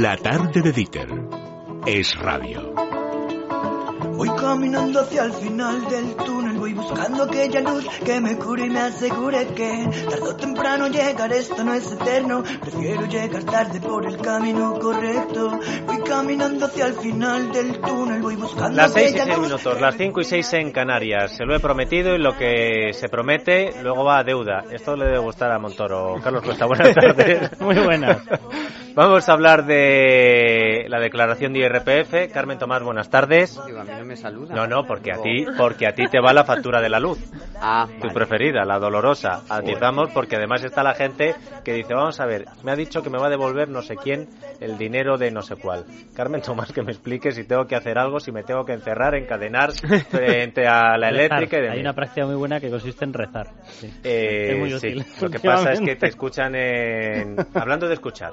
La tarde de Dieter es radio. Voy caminando hacia el final del túnel, voy buscando aquella luz que me cure y me asegure que tarde o temprano llegar, esto no es eterno, prefiero llegar tarde por el camino correcto. Voy caminando hacia el final del túnel, voy buscando Las seis y aquella seis luz minutos, las cinco y seis en Canarias. Se lo he prometido y lo que se promete luego va a deuda. Esto le debe gustar a Montoro. Carlos Cuesta, buenas tardes. Muy buenas. Vamos a hablar de la declaración de IRPF. Carmen Tomás, buenas tardes. Digo, a mí no me saluda. No, no, porque a ti, porque a ti te va la factura de la luz. Ah, Tu vale. preferida, la dolorosa. Atizamos porque además está la gente que dice, vamos a ver, me ha dicho que me va a devolver no sé quién el dinero de no sé cuál. Carmen Tomás, que me explique si tengo que hacer algo, si me tengo que encerrar, encadenar frente a la eléctrica y Rezar. Hay una práctica muy buena que consiste en rezar. Sí. Eh, es muy sí. útil. Lo que pasa es que te escuchan en... Hablando de escuchar,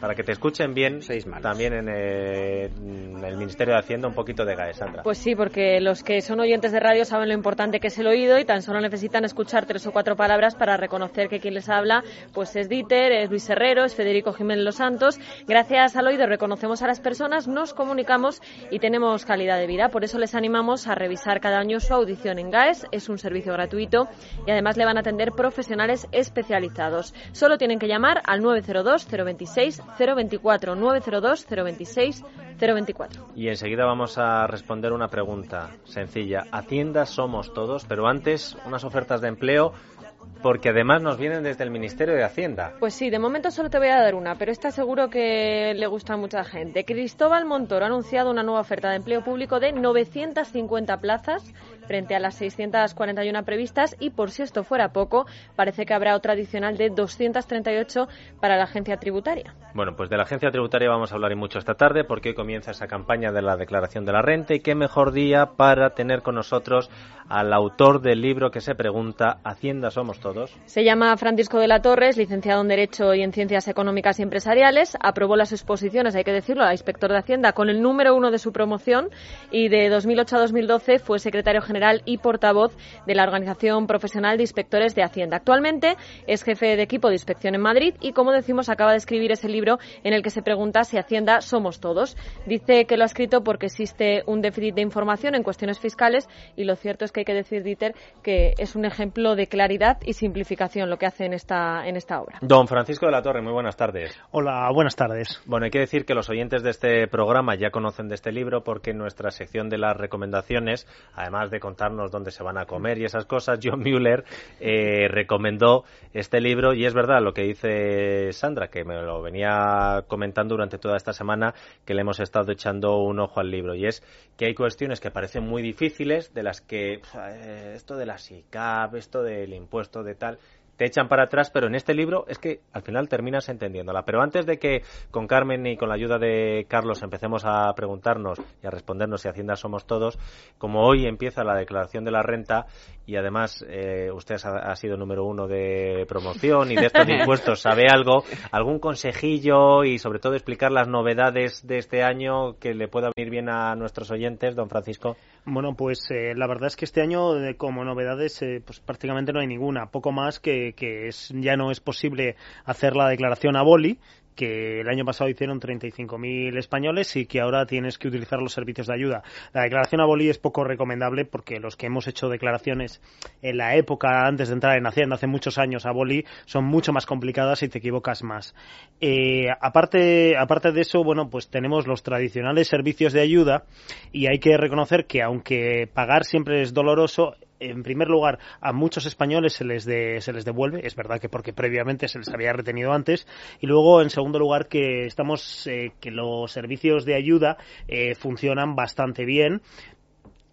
para que te escuchen bien, Seis también en, eh, en el Ministerio de Hacienda un poquito de GAE, Sandra. Pues sí, porque los que son oyentes de radio saben lo importante que es el oído y tan solo necesitan escuchar tres o cuatro palabras para reconocer que quien les habla pues es Dieter, es Luis Herrero, es Federico Jiménez Los Santos. Gracias al oído reconocemos a las personas, nos comunicamos y tenemos calidad de vida. Por eso les animamos a revisar cada año su audición en GAES. Es un servicio gratuito y además le van a atender profesionales especializados. Solo tienen que llamar al 902 026 024 902 026 024. Y enseguida vamos a responder una pregunta sencilla. Hacienda somos todos, pero antes unas ofertas de empleo porque además nos vienen desde el Ministerio de Hacienda. Pues sí, de momento solo te voy a dar una, pero esta seguro que le gusta a mucha gente. Cristóbal Montoro ha anunciado una nueva oferta de empleo público de 950 plazas frente a las 641 previstas y por si esto fuera poco, parece que habrá otra adicional de 238 para la agencia tributaria. Bueno, pues de la agencia tributaria vamos a hablar y mucho esta tarde porque hoy comienza esa campaña de la declaración de la renta y qué mejor día para tener con nosotros al autor del libro que se pregunta ¿Hacienda somos todos? Se llama Francisco de la Torres, licenciado en Derecho y en Ciencias Económicas y Empresariales. Aprobó las exposiciones, hay que decirlo, a inspector de Hacienda con el número uno de su promoción y de 2008 a 2012 fue secretario general y portavoz de la Organización Profesional de Inspectores de Hacienda. Actualmente es jefe de equipo de inspección en Madrid y, como decimos, acaba de escribir ese libro en el que se pregunta si Hacienda somos todos. Dice que lo ha escrito porque existe un déficit de información en cuestiones fiscales y lo cierto es que hay que decir, Dieter, que es un ejemplo de claridad y simplificación lo que hace en esta, en esta obra. Don Francisco de la Torre, muy buenas tardes. Hola, buenas tardes. Bueno, hay que decir que los oyentes de este programa ya conocen de este libro porque en nuestra sección de las recomendaciones, además de contarnos dónde se van a comer y esas cosas, John Mueller eh, recomendó este libro y es verdad lo que dice Sandra, que me lo venía comentando durante toda esta semana, que le hemos estado echando un ojo al libro. Y es que hay cuestiones que parecen muy difíciles, de las que eh, esto de la SICAP, esto del impuesto de tal, te echan para atrás, pero en este libro es que al final terminas entendiéndola. Pero antes de que con Carmen y con la ayuda de Carlos empecemos a preguntarnos y a respondernos si Hacienda somos todos, como hoy empieza la declaración de la renta y además eh, usted ha, ha sido número uno de promoción y de estos impuestos, sabe algo, algún consejillo y sobre todo explicar las novedades de este año que le pueda venir bien a nuestros oyentes, don Francisco. Bueno, pues eh, la verdad es que este año, eh, como novedades, eh, pues prácticamente no hay ninguna. Poco más que, que es, ya no es posible hacer la declaración a boli, que el año pasado hicieron 35.000 españoles y que ahora tienes que utilizar los servicios de ayuda. La declaración a boli es poco recomendable porque los que hemos hecho declaraciones en la época antes de entrar en Hacienda, hace muchos años a boli, son mucho más complicadas y te equivocas más. Eh, aparte, aparte de eso, bueno, pues tenemos los tradicionales servicios de ayuda y hay que reconocer que aunque pagar siempre es doloroso, en primer lugar, a muchos españoles se les, de, se les devuelve, es verdad que porque previamente se les había retenido antes, y luego, en segundo lugar, que estamos, eh, que los servicios de ayuda eh, funcionan bastante bien.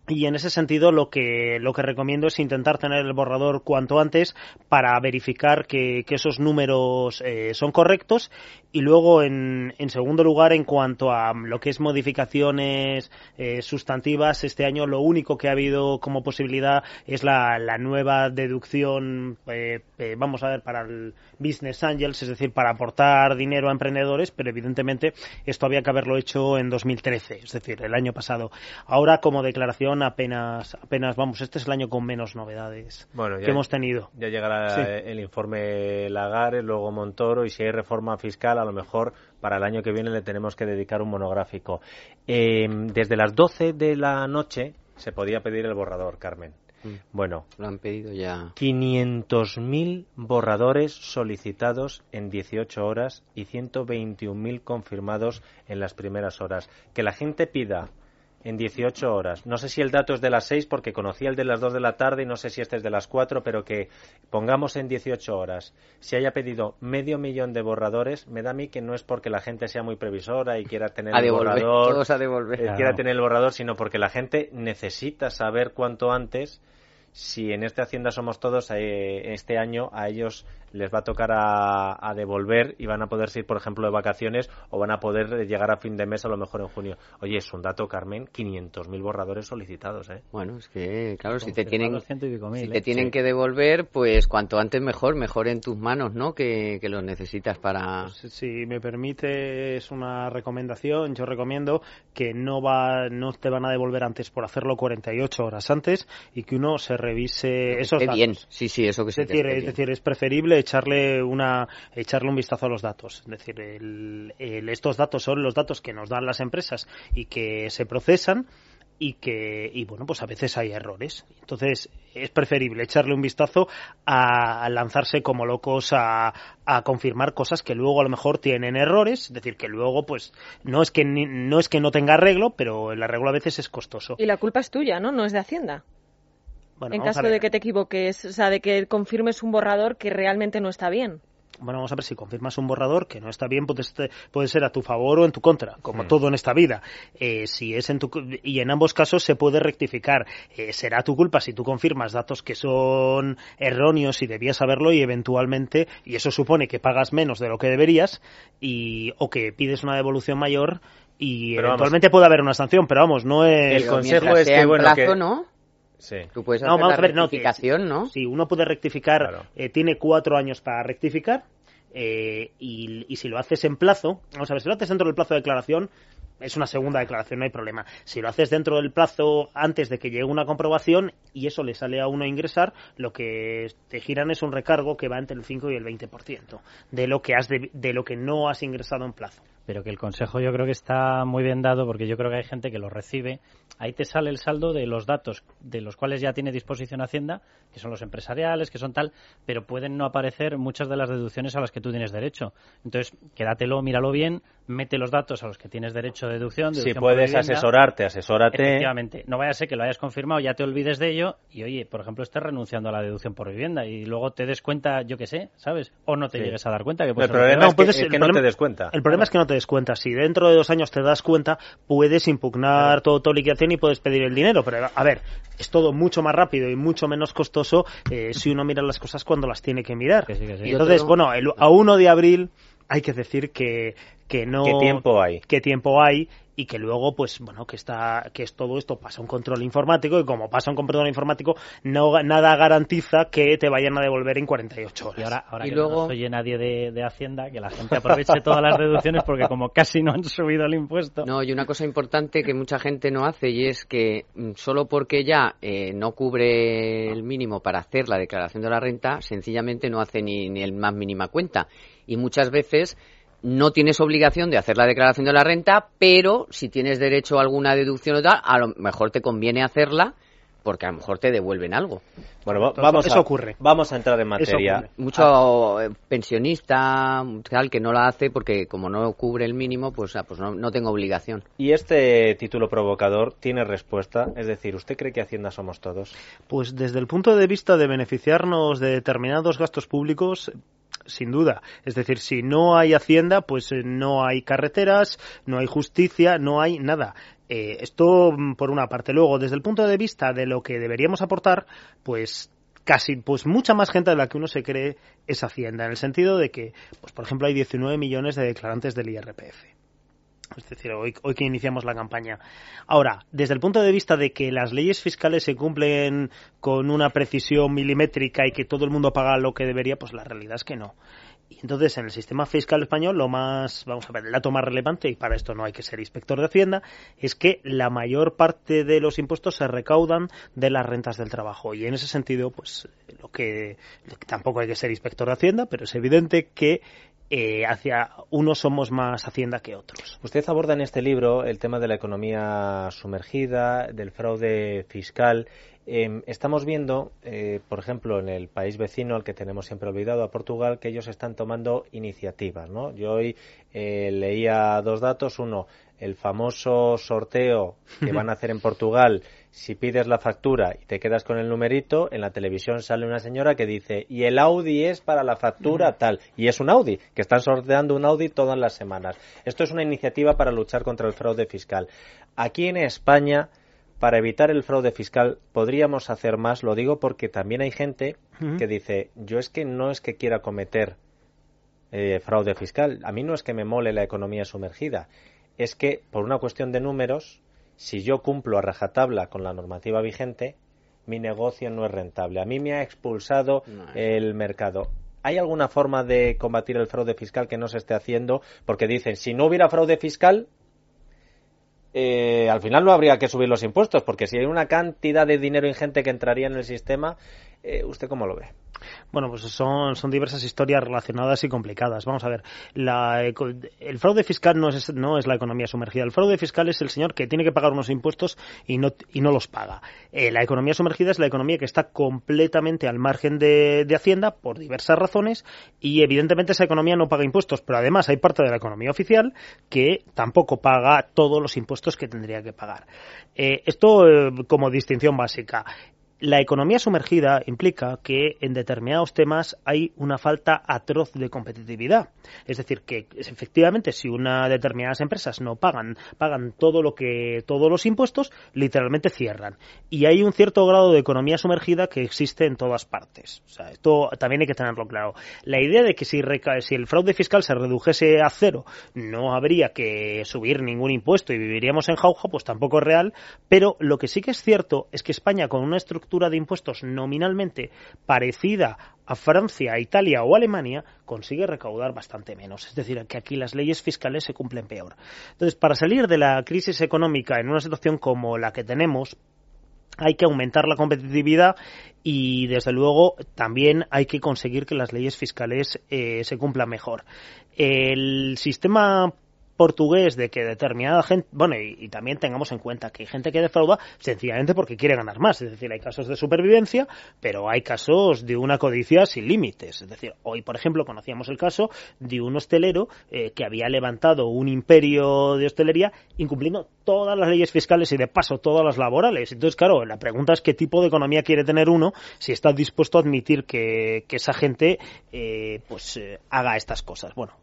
Y en ese sentido lo que, lo que recomiendo es intentar tener el borrador cuanto antes para verificar que, esos números eh, son correctos y luego en, en, segundo lugar en cuanto a lo que es modificaciones eh, sustantivas este año lo único que ha habido como posibilidad es la, la nueva deducción eh, eh, vamos a ver para el business angels es decir para aportar dinero a emprendedores pero evidentemente esto había que haberlo hecho en 2013 es decir el año pasado ahora como declaración apenas apenas vamos este es el año con menos novedades bueno, ya, que hemos tenido ya llegará sí. el informe Lagares luego Montoro y si hay reforma fiscal a lo mejor para el año que viene le tenemos que dedicar un monográfico. Eh, desde las 12 de la noche se podía pedir el borrador, Carmen. Mm. Bueno, Lo han pedido ya. 500.000 borradores solicitados en 18 horas y 121.000 confirmados en las primeras horas. Que la gente pida en 18 horas. No sé si el dato es de las 6 porque conocía el de las 2 de la tarde y no sé si este es de las 4, pero que pongamos en 18 horas. Si haya pedido medio millón de borradores, me da a mí que no es porque la gente sea muy previsora y quiera tener A el devolver, borrador, todos a devolver. eh, Claro. quiera tener el borrador, sino porque la gente necesita saber cuanto antes si en este Hacienda Somos Todos eh, este año a ellos les va a tocar a, a devolver y van a poder ir, por ejemplo, de vacaciones o van a poder llegar a fin de mes a lo mejor en junio. Oye, es un dato, Carmen, 500.000 borradores solicitados, ¿eh? Bueno, es que, claro, si te tienen, ciento y pico mil, si ¿eh? te tienen Sí. que devolver, pues cuanto antes mejor, mejor en tus manos, ¿no? Que, que los necesitas para... Pues, si me permite, es una recomendación. Yo recomiendo que no va, no te van a devolver antes por hacerlo 48 horas antes y que uno se revise que esos datos. bien. Sí, sí, eso que Es que decir, es bien. decir, es preferible echarle una echarle un vistazo a los datos. Es decir, el- el- estos datos son los datos que nos dan las empresas y que se procesan y que y bueno pues a veces hay errores entonces es preferible echarle un vistazo a, a lanzarse como locos a, a confirmar cosas que luego a lo mejor tienen errores es decir que luego pues no es que ni- no es que no tenga arreglo pero el arreglo a veces es costoso Y la culpa es tuya, ¿no? No es de Hacienda. Bueno, en caso de que te equivoques, o sea, de que confirmes un borrador que realmente no está bien. Bueno, vamos a ver si confirmas un borrador que no está bien, puede, este- puede ser a tu favor o en tu contra, como todo en esta vida. Eh, si es en tu y en ambos casos se puede rectificar. Eh, será tu culpa si tú confirmas datos que son erróneos y debías saberlo y eventualmente y eso supone que pagas menos de lo que deberías y o que pides una devolución mayor y Pero vamos. eventualmente puede haber una sanción, pero vamos, no es El consejo es que, en bueno, plazo, que- ¿no? Sí. Tú puedes No, hacer vamos la a ver, no, que- rectificación, ¿no? Sí, uno puede rectificar, Claro. eh, tiene cuatro años para rectificar eh, y, y si lo haces en plazo, vamos a ver, si lo haces dentro del plazo de declaración, es una segunda declaración, no hay problema. Si lo haces dentro del plazo antes de que llegue una comprobación y eso le sale a uno a ingresar, lo que te giran es un recargo que va entre el 5 y el 20% de lo que has de, de lo que no has ingresado en plazo. Pero que el consejo yo creo que está muy bien dado porque yo creo que hay gente que lo recibe. Ahí te sale el saldo de los datos de los cuales ya tiene disposición Hacienda, que son los empresariales, que son tal, pero pueden no aparecer muchas de las deducciones a las que tú tienes derecho. Entonces, quédatelo, míralo bien, mete los datos a los que tienes derecho de deducción. Si deducción puedes vivienda. asesorarte, asesórate. Efectivamente. No vaya a ser que lo hayas confirmado, ya te olvides de ello y, oye, por ejemplo, estés renunciando a la deducción por vivienda y luego te des cuenta, yo qué sé, ¿sabes? O no te Sí. llegues a dar cuenta que el problema es que, puedes- es el que no problema- te des cuenta. El problema es que no te des cuenta. Si dentro de dos años te das cuenta, puedes impugnar todo tu liquidación y puedes pedir el dinero. Pero, a ver, es todo mucho más rápido y mucho menos costoso eh, si uno mira las cosas cuando las tiene que mirar. Que sí, que sí. Y entonces, bueno, el- a 1 de abril hay que decir que, que no... ¿Qué tiempo hay? qué tiempo hay y que luego pues bueno que está que es todo esto pasa un control informático y como pasa un control informático no nada garantiza que te vayan a devolver en 48 horas Y ahora, ahora Y que luego- no oye nadie de, de Hacienda, que la gente aproveche todas las deducciones porque como casi no han subido el impuesto. No, y una cosa importante que mucha gente no hace y es que mm, solo porque ya eh, no cubre el mínimo para hacer la declaración de la renta, sencillamente no hace ni, ni el más mínima cuenta. Y muchas veces no tienes obligación de hacer la declaración de la renta, pero si tienes derecho a alguna deducción o tal, a lo mejor te conviene hacerla porque a lo mejor te devuelven algo. Bueno, vamos eso a, ocurre. Vamos a entrar en materia. Mucho eh, pensionista, tal, que no la hace porque como no cubre el mínimo, pues, ah, pues no, no tengo obligación. Y este título provocador tiene respuesta, es decir, ¿usted cree que Hacienda somos todos? Pues desde el punto de vista de beneficiarnos de determinados gastos públicos, sin duda. Es decir, si no hay hacienda, pues eh, no hay carreteras, no hay justicia, no hay nada. Eh, esto mm, por una parte. Luego, desde el punto de vista de lo que deberíamos aportar, pues casi, pues mucha más gente de la que uno se cree es Hacienda, en el sentido de que, pues por ejemplo, hay 19 millones de declarantes del IRPF. Es decir, hoy, hoy que iniciamos la campaña. Ahora, desde el punto de vista de que las leyes fiscales se cumplen con una precisión milimétrica y que todo el mundo paga lo que debería, pues la realidad es que no. Y entonces, en el sistema fiscal español, lo más, vamos a ver, el dato más relevante, y para esto no hay que ser inspector de Hacienda, es que la mayor parte de los impuestos se recaudan de las rentas del trabajo. Y en ese sentido, pues, lo que, tampoco hay que ser inspector de Hacienda, pero es evidente que eh, hacia unos somos más Hacienda que otros. Usted aborda en este libro el tema de la economía sumergida, del fraude fiscal. Em, estamos viendo, eh, por ejemplo, en el país vecino, al que tenemos siempre olvidado, a Portugal, que ellos están tomando iniciativas. ¿no? Yo hoy eh, leía dos datos. Uno, el famoso sorteo que van a hacer en Portugal si pides la factura y te quedas con el numerito, en la televisión sale una señora que dice, y el Audi es para la factura tal, y es un Audi, que están sorteando un Audi todas las semanas. Esto es una iniciativa para luchar contra el fraude fiscal. Aquí en España, para evitar el fraude fiscal, podríamos hacer más, lo digo porque también hay gente que dice, yo es que no es que quiera cometer eh, fraude fiscal, a mí no es que me mole la economía sumergida, es que por una cuestión de números, si yo cumplo a rajatabla con la normativa vigente, mi negocio no es rentable. A mí me ha expulsado el mercado. ¿Hay alguna forma de combatir el fraude fiscal que no se esté haciendo? Porque dicen, si no hubiera fraude fiscal, eh, al final no habría que subir los impuestos, porque si hay una cantidad de dinero ingente que entraría en el sistema, eh, ¿usted cómo lo ve? Bueno, pues son, son diversas historias relacionadas y complicadas. Vamos a ver, la, el fraude fiscal no es, no es la economía sumergida. El fraude fiscal es el señor que tiene que pagar unos impuestos y no, y no los paga. Eh, la economía sumergida es la economía que está completamente al margen de, de Hacienda por diversas razones y evidentemente esa economía no paga impuestos, pero además hay parte de la economía oficial que tampoco paga todos los impuestos que tendría que pagar. Eh, esto eh, como distinción básica la economía sumergida implica que en determinados temas hay una falta atroz de competitividad. Es decir, que efectivamente si una determinadas empresas no pagan, pagan todo lo que, todos los impuestos, literalmente cierran. Y hay un cierto grado de economía sumergida que existe en todas partes. O sea, esto también hay que tenerlo claro. La idea de que si, si el fraude fiscal se redujese a cero, no habría que subir ningún impuesto y viviríamos en jauja, pues tampoco es real. Pero lo que sí que es cierto es que España, con una estructura de impuestos nominalmente parecida a Francia, Italia o Alemania, consigue recaudar bastante menos. Es decir, que aquí las leyes fiscales se cumplen peor. Entonces, para salir de la crisis económica en una situación como la que tenemos, hay que aumentar la competitividad y desde luego también hay que conseguir que las leyes fiscales eh, se cumplan mejor. El sistema portugués de que determinada gente, bueno, y, también tengamos en cuenta que hay gente que defrauda sencillamente porque quiere ganar más, es decir, hay casos de supervivencia, pero hay casos de una codicia sin límites, es decir, hoy, por ejemplo, conocíamos el caso de un hostelero eh, que había levantado un imperio de hostelería incumpliendo todas las leyes fiscales y de paso todas las laborales. Entonces, claro, la pregunta es qué tipo de economía quiere tener uno si está dispuesto a admitir que, esa gente eh, pues eh, haga estas cosas. Bueno,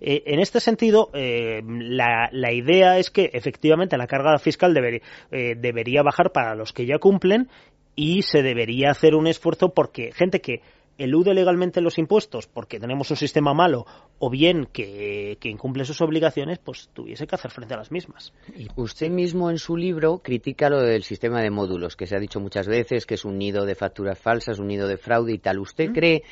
en este sentido, eh, la, la, idea es que efectivamente la carga fiscal debería, eh, debería bajar para los que ya cumplen y se debería hacer un esfuerzo porque gente que elude legalmente los impuestos porque tenemos un sistema malo o bien que, que, incumple sus obligaciones, pues tuviese que hacer frente a las mismas. Y usted mismo en su libro critica lo del sistema de módulos, que se ha dicho muchas veces que es un nido de facturas falsas, un nido de fraude y tal. ¿Usted ¿Mm? cree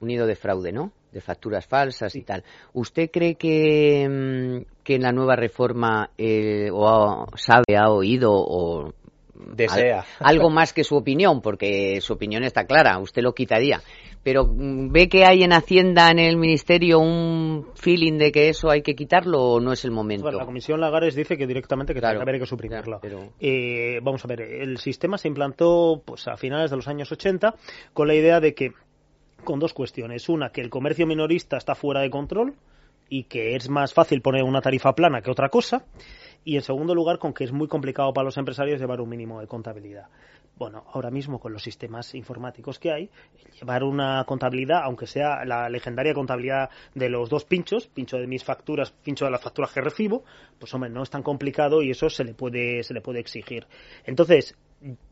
un nido de fraude, ¿no? De facturas falsas y tal. ¿Usted cree que, mm, que en la nueva reforma eh, o sabe, ha oído o desea algo más que su opinión, porque su opinión está clara, usted lo quitaría. Pero mm, ¿ve que hay en Hacienda, en el Ministerio, un feeling de que eso hay que quitarlo o no es el momento? la Comisión Lagares dice que directamente que claro, que suprimirlo. Eh, vamos a ver, el sistema se implantó pues a finales de los años 80 con la idea de que con dos cuestiones. Una, que el comercio minorista está fuera de control y que es más fácil poner una tarifa plana que otra cosa. Y en segundo lugar, con que es muy complicado para los empresarios llevar un mínimo de contabilidad. Bueno, ahora mismo con los sistemas informáticos que hay, llevar una contabilidad, aunque sea la legendaria contabilidad de los dos pinchos, pincho de mis facturas, pincho de las facturas que recibo, pues hombre, no es tan complicado y eso se le puede, se le puede exigir. Entonces,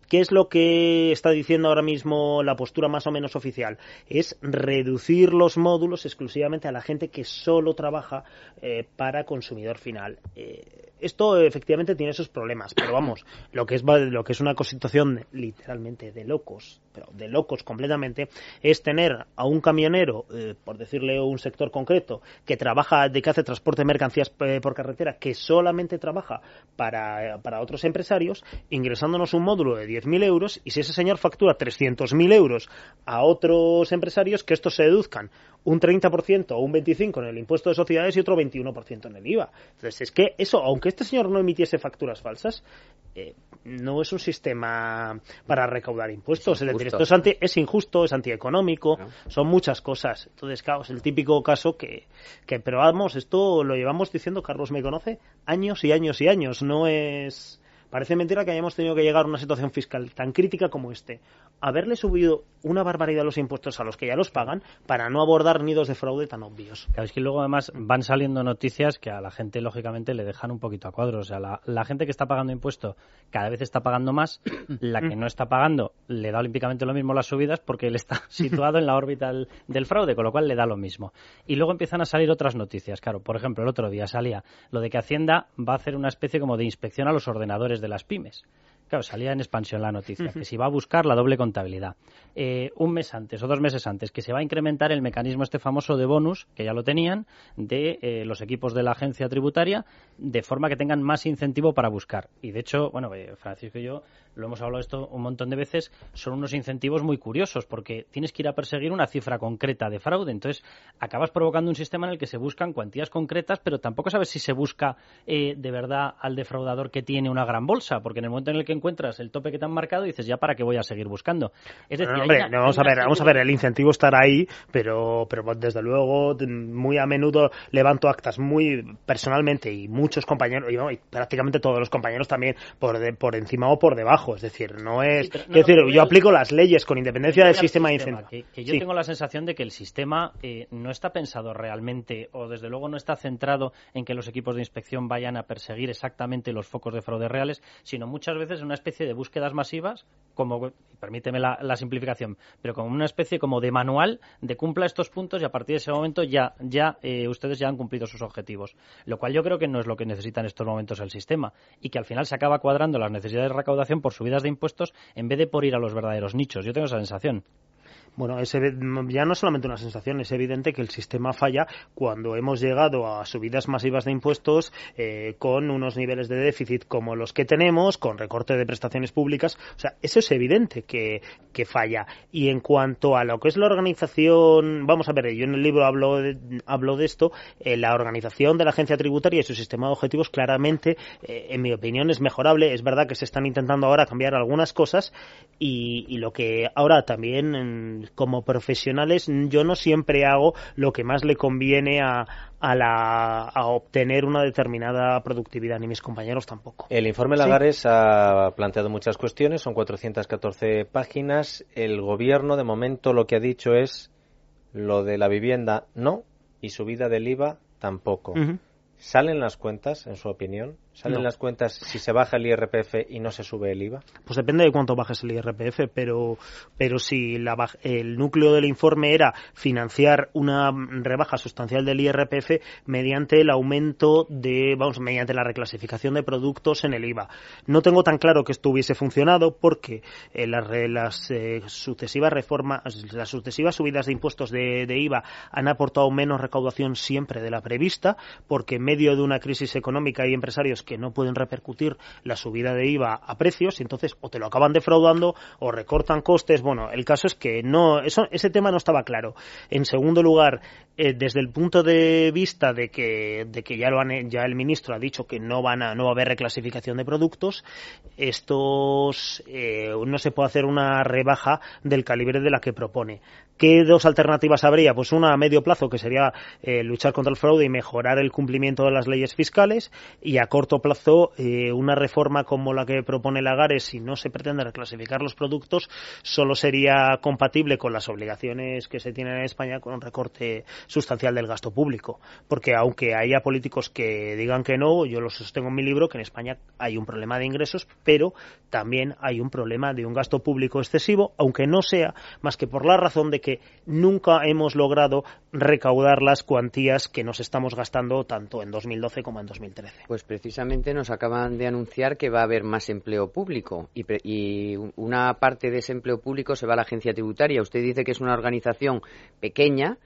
¿Qué es lo que está diciendo ahora mismo la postura más o menos oficial? Es reducir los módulos exclusivamente a la gente que solo trabaja eh, para consumidor final. Eh, esto efectivamente tiene sus problemas, pero vamos, lo que es lo que es una situación literalmente de locos, pero de locos completamente, es tener a un camionero, eh, por decirle un sector concreto, que trabaja, de que hace transporte de mercancías por carretera, que solamente trabaja para, para otros empresarios, ingresándonos un módulo de 10.000 euros y si ese señor factura 300.000 euros a otros empresarios, que estos se deduzcan un 30% o un 25% en el impuesto de sociedades y otro 21% en el IVA. Entonces, es que eso, aunque este señor no emitiese facturas falsas, eh, no es un sistema para recaudar impuestos. Es, decir, esto es, anti, es injusto, es antieconómico, son muchas cosas. Entonces, claro, es el típico caso que, que, pero vamos, esto lo llevamos diciendo, Carlos me conoce, años y años y años. No es Parece mentira que hayamos tenido que llegar a una situación fiscal tan crítica como este. Haberle subido una barbaridad los impuestos a los que ya los pagan para no abordar nidos de fraude tan obvios. Claro, es que luego además van saliendo noticias que a la gente lógicamente le dejan un poquito a cuadro. O sea, la, gente que está pagando impuestos cada vez está pagando más, la que no está pagando le da olímpicamente lo mismo las subidas porque él está situado en la órbita del, del fraude, con lo cual le da lo mismo. Y luego empiezan a salir otras noticias. Claro, por ejemplo, el otro día salía lo de que Hacienda va a hacer una especie como de inspección a los ordenadores de las pymes. Claro, salía en expansión la noticia, que se va a buscar la doble contabilidad. Eh, un mes antes o dos meses antes, que se va a incrementar el mecanismo este famoso de bonus, que ya lo tenían, de eh, los equipos de la agencia tributaria, de forma que tengan más incentivo para buscar. Y de hecho, bueno, eh, Francisco y yo lo hemos hablado esto un montón de veces, son unos incentivos muy curiosos, porque tienes que ir a perseguir una cifra concreta de fraude. Entonces, acabas provocando un sistema en el que se buscan cuantías concretas, pero tampoco sabes si se busca de verdad al defraudador que tiene una gran bolsa, porque en el momento en el que encuentras el tope que te han marcado y dices, ya para qué voy a seguir buscando. Es decir, vamos a ver, vamos a ver, el incentivo estará ahí, pero, pero desde luego muy a menudo levanto actas muy personalmente y muchos compañeros, y, prácticamente todos los compañeros también por, por encima o por debajo. Es decir, no es... decir, yo aplico las leyes con independencia del sistema, de incentivo. Que, yo tengo la sensación de que el sistema eh, no está pensado realmente, o desde luego no está centrado en que los equipos de inspección vayan a perseguir exactamente los focos de fraude reales, sino muchas veces una especie de búsquedas masivas, como, permíteme la, simplificación, pero como una especie como de manual de cumpla estos puntos y a partir de ese momento ya, ya eh, ustedes ya han cumplido sus objetivos. Lo cual yo creo que no es lo que necesita en estos momentos el sistema y que al final se acaba cuadrando las necesidades de recaudación por subidas de impuestos en vez de por ir a los verdaderos nichos. Yo tengo esa sensación. Bueno, es, ya no solamente una sensación, es evidente que el sistema falla cuando hemos llegado a subidas masivas de impuestos eh, con unos niveles de déficit como los que tenemos, con recorte de prestaciones públicas. O sea, eso es evidente que, que falla. Y en cuanto a lo que es la organización, vamos a ver, yo en el libro hablo de, hablo de esto, eh, la organización de la agencia tributaria y su sistema de objetivos claramente, eh, en mi opinión, es mejorable. Es verdad que se están intentando ahora cambiar algunas cosas y, y lo que ahora también como profesionales yo no siempre hago lo que más le conviene a, a, la, a obtener una determinada productividad, ni mis compañeros tampoco. El informe Lagares ha planteado muchas cuestiones, son 414 páginas. El gobierno, de momento, lo que ha dicho es lo de la vivienda no y subida del IVA tampoco. ¿Salen las cuentas, en su opinión? ¿Salen las cuentas si se baja el IRPF y no se sube el IVA? Pues depende de cuánto bajes el IRPF, pero, pero si la, el núcleo del informe era financiar una rebaja sustancial del IRPF mediante el aumento de, vamos, mediante la reclasificación de productos en el IVA. No tengo tan claro que esto hubiese funcionado porque eh, las, las eh, sucesivas reformas, las sucesivas subidas de impuestos de, de IVA han aportado menos recaudación siempre de la prevista, porque en medio de una crisis económica hay empresarios que no pueden repercutir la subida de IVA a precios y entonces o te lo acaban defraudando o recortan costes. Bueno, el caso es que no, eso, ese tema no estaba claro. En segundo lugar, eh, desde el punto de vista de que, de que ya lo han, ya el ministro ha dicho que no van a, no va a haber reclasificación de productos, estos eh, no se puede hacer una rebaja del calibre de la que propone. ¿Qué dos alternativas habría? Pues una a medio plazo, que sería eh, luchar contra el fraude y mejorar el cumplimiento de las leyes fiscales, y a corto plazo, eh, una reforma como la que propone Lagares, si no se pretende reclasificar los productos, solo sería compatible con las obligaciones que se tienen en España con un recorte sustancial del gasto público. Porque aunque haya políticos que digan que no, yo lo sostengo en mi libro, que en España hay un problema de ingresos, pero también hay un problema de un gasto público excesivo, aunque no sea más que por la razón de que nunca hemos logrado recaudar las cuantías que nos estamos gastando tanto en 2012 como en 2013. Pues precisamente nos acaban de anunciar que va a haber más empleo público y, una parte de ese empleo público se va a la agencia tributaria. Usted dice que es una organización pequeña.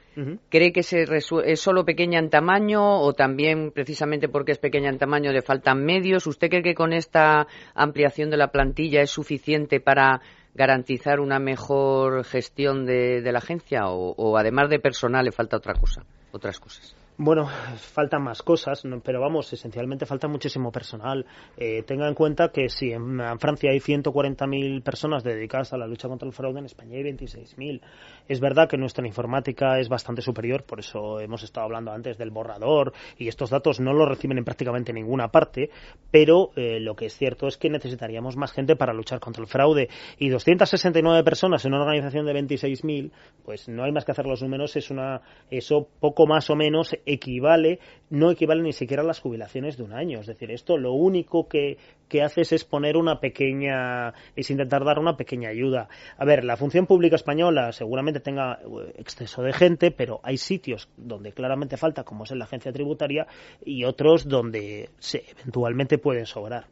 ¿Cree que es solo pequeña en tamaño o también precisamente porque es pequeña en tamaño le faltan medios? ¿Usted cree que con esta ampliación de la plantilla es suficiente para garantizar una mejor gestión de, la agencia o, o además de personal le falta otra cosa, otras cosas? Bueno, faltan más cosas, pero vamos, esencialmente falta muchísimo personal. Eh, tenga en cuenta que si en, Francia hay 140.000 personas dedicadas a la lucha contra el fraude, en España hay 26.000. Es verdad que nuestra informática es bastante superior, por eso hemos estado hablando antes del borrador y estos datos no los reciben en prácticamente ninguna parte, pero eh, lo que es cierto es que necesitaríamos más gente para luchar contra el fraude y 269 personas en una organización de 26.000, pues no hay más que hacer los números, es una, eso poco más o menos equivale, no equivale ni siquiera a las jubilaciones de un año. Es decir, esto lo único que, que haces es poner una pequeña, es intentar dar una pequeña ayuda. A ver, la función pública española seguramente tenga eh, exceso de gente, pero hay sitios donde claramente falta, como es en la agencia tributaria, y otros donde se, eventualmente pueden sobrar.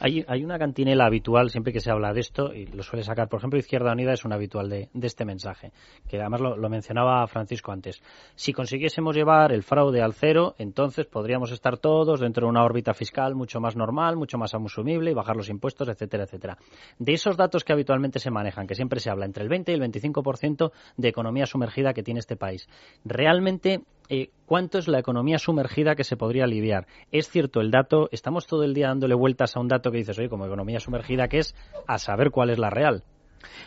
Hay, hay, una cantinela habitual siempre que se habla de esto, y lo suele sacar, por ejemplo, Izquierda Unida es un habitual de, este mensaje, que además lo, mencionaba Francisco antes. Si consiguiésemos llevar el fraude al cero, entonces podríamos estar todos dentro de una órbita fiscal mucho más normal, mucho más asumible y bajar los impuestos, etcétera, etcétera. De esos datos que habitualmente se manejan, que siempre se habla entre el 20 y el 25% de economía sumergida que tiene este país, realmente eh, cuánto es la economía sumergida que se podría aliviar. Es cierto el dato, estamos todo el día dándole vueltas a un dato que dices, oye, como economía sumergida, que es a saber cuál es la real.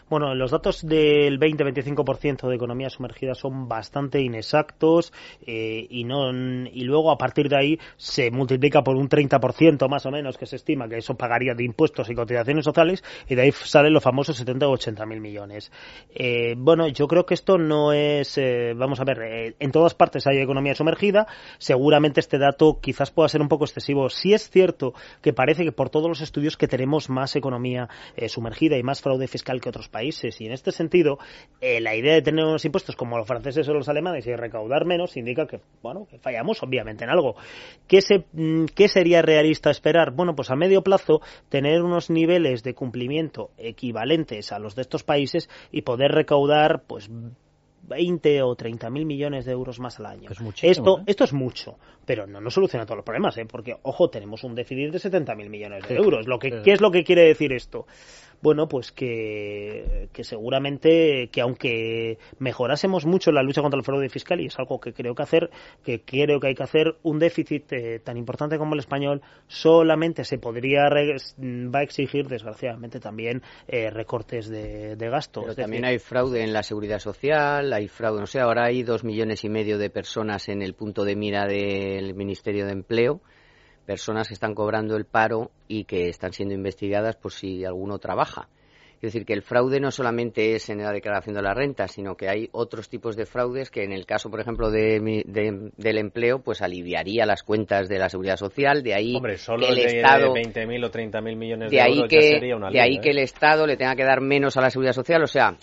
Bueno, los datos del 20-25% de economía sumergida son bastante inexactos eh, y, no, y luego a partir de ahí se multiplica por un 30% más o menos que se estima que eso pagaría de impuestos y cotizaciones sociales y de ahí salen los famosos 70 o 80 mil millones. Eh, bueno, yo creo que esto no es, eh, vamos a ver, en todas partes hay economía sumergida, seguramente este dato quizás pueda ser un poco excesivo. Si es cierto que parece que por todos los estudios que tenemos más economía sumergida y más fraude fiscal que otros países. Y en este sentido, eh, la idea de tener unos impuestos como los franceses o los alemanes y recaudar menos indica que, bueno, que fallamos obviamente en algo. ¿Qué, se, mm, ¿Qué sería realista esperar? Bueno, pues a medio plazo tener unos niveles de cumplimiento equivalentes a los de estos países y poder recaudar, pues 20 o 30 mil millones de euros más al año. esto, ¿eh? esto es mucho, pero no nos soluciona todos los problemas, ¿eh? porque, ojo, tenemos un déficit de 70 mil millones de euros. Lo que, ¿Qué es lo que quiere decir esto? Bueno, pues que, que seguramente que aunque mejorásemos mucho la lucha contra el fraude fiscal, y es algo que creo que hacer, que creo que hay que hacer, un déficit eh, tan importante como el español solamente se podría va a exigir, desgraciadamente, también eh, recortes de, de gastos. Pero también hay fraude en la seguridad social, hay fraude, no sé, ahora hay dos millones y medio de personas en el punto de mira del Ministerio de Empleo personas que están cobrando el paro y que están siendo investigadas por si alguno trabaja. Es decir, que el fraude no solamente es en la declaración de la renta, sino que hay otros tipos de fraudes que en el caso, por ejemplo, de, del empleo, pues aliviaría las cuentas de la seguridad social. De ahí Hombre, solo que el de Estado... 20.000 o 30.000 millones de, de ahí euros que, sería una De ahí ¿eh? que el Estado le tenga que dar menos a la seguridad social. O sea,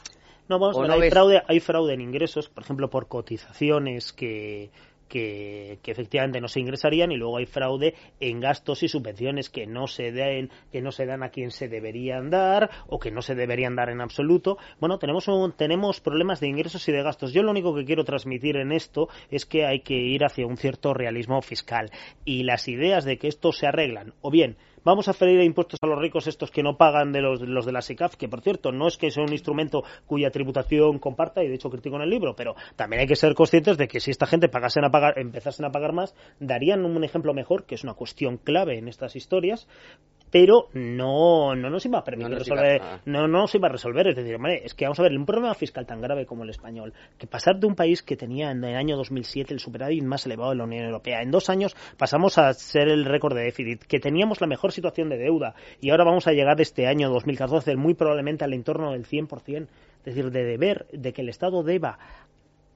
no, vamos, a hay, fraude, hay fraude en ingresos, por ejemplo, por cotizaciones que que, efectivamente no se ingresarían y luego hay fraude en gastos y subvenciones que no se den que no se dan a quien se deberían dar o que no se deberían dar en absoluto. Bueno tenemos tenemos problemas de ingresos y de gastos. Yo lo único que quiero transmitir en esto es que hay que ir hacia un cierto realismo fiscal. Y las ideas de que esto se arreglan o bien vamos a ferir impuestos a los ricos estos que no pagan de los, los de la SICAF, que por cierto no es que sea un instrumento cuya tributación comparta, y de hecho critico en el libro, pero también hay que ser conscientes de que si esta gente pagasen a pagar, empezasen a pagar más, darían un ejemplo mejor, que es una cuestión clave en estas historias, pero no, no nos iba a permitir resolver, no, no nos iba a resolver. Es decir, es que vamos a ver, un problema fiscal tan grave como el español, que pasar de un país que tenía en el año 2007 el superávit más elevado de la Unión Europea, en dos años pasamos a ser el récord de déficit, que teníamos la mejor situación de deuda y ahora vamos a llegar este año 2014 muy probablemente al entorno del 100%, es decir, de deber, de que el Estado deba